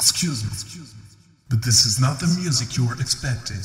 Excuse me, but this is not the music you were expecting.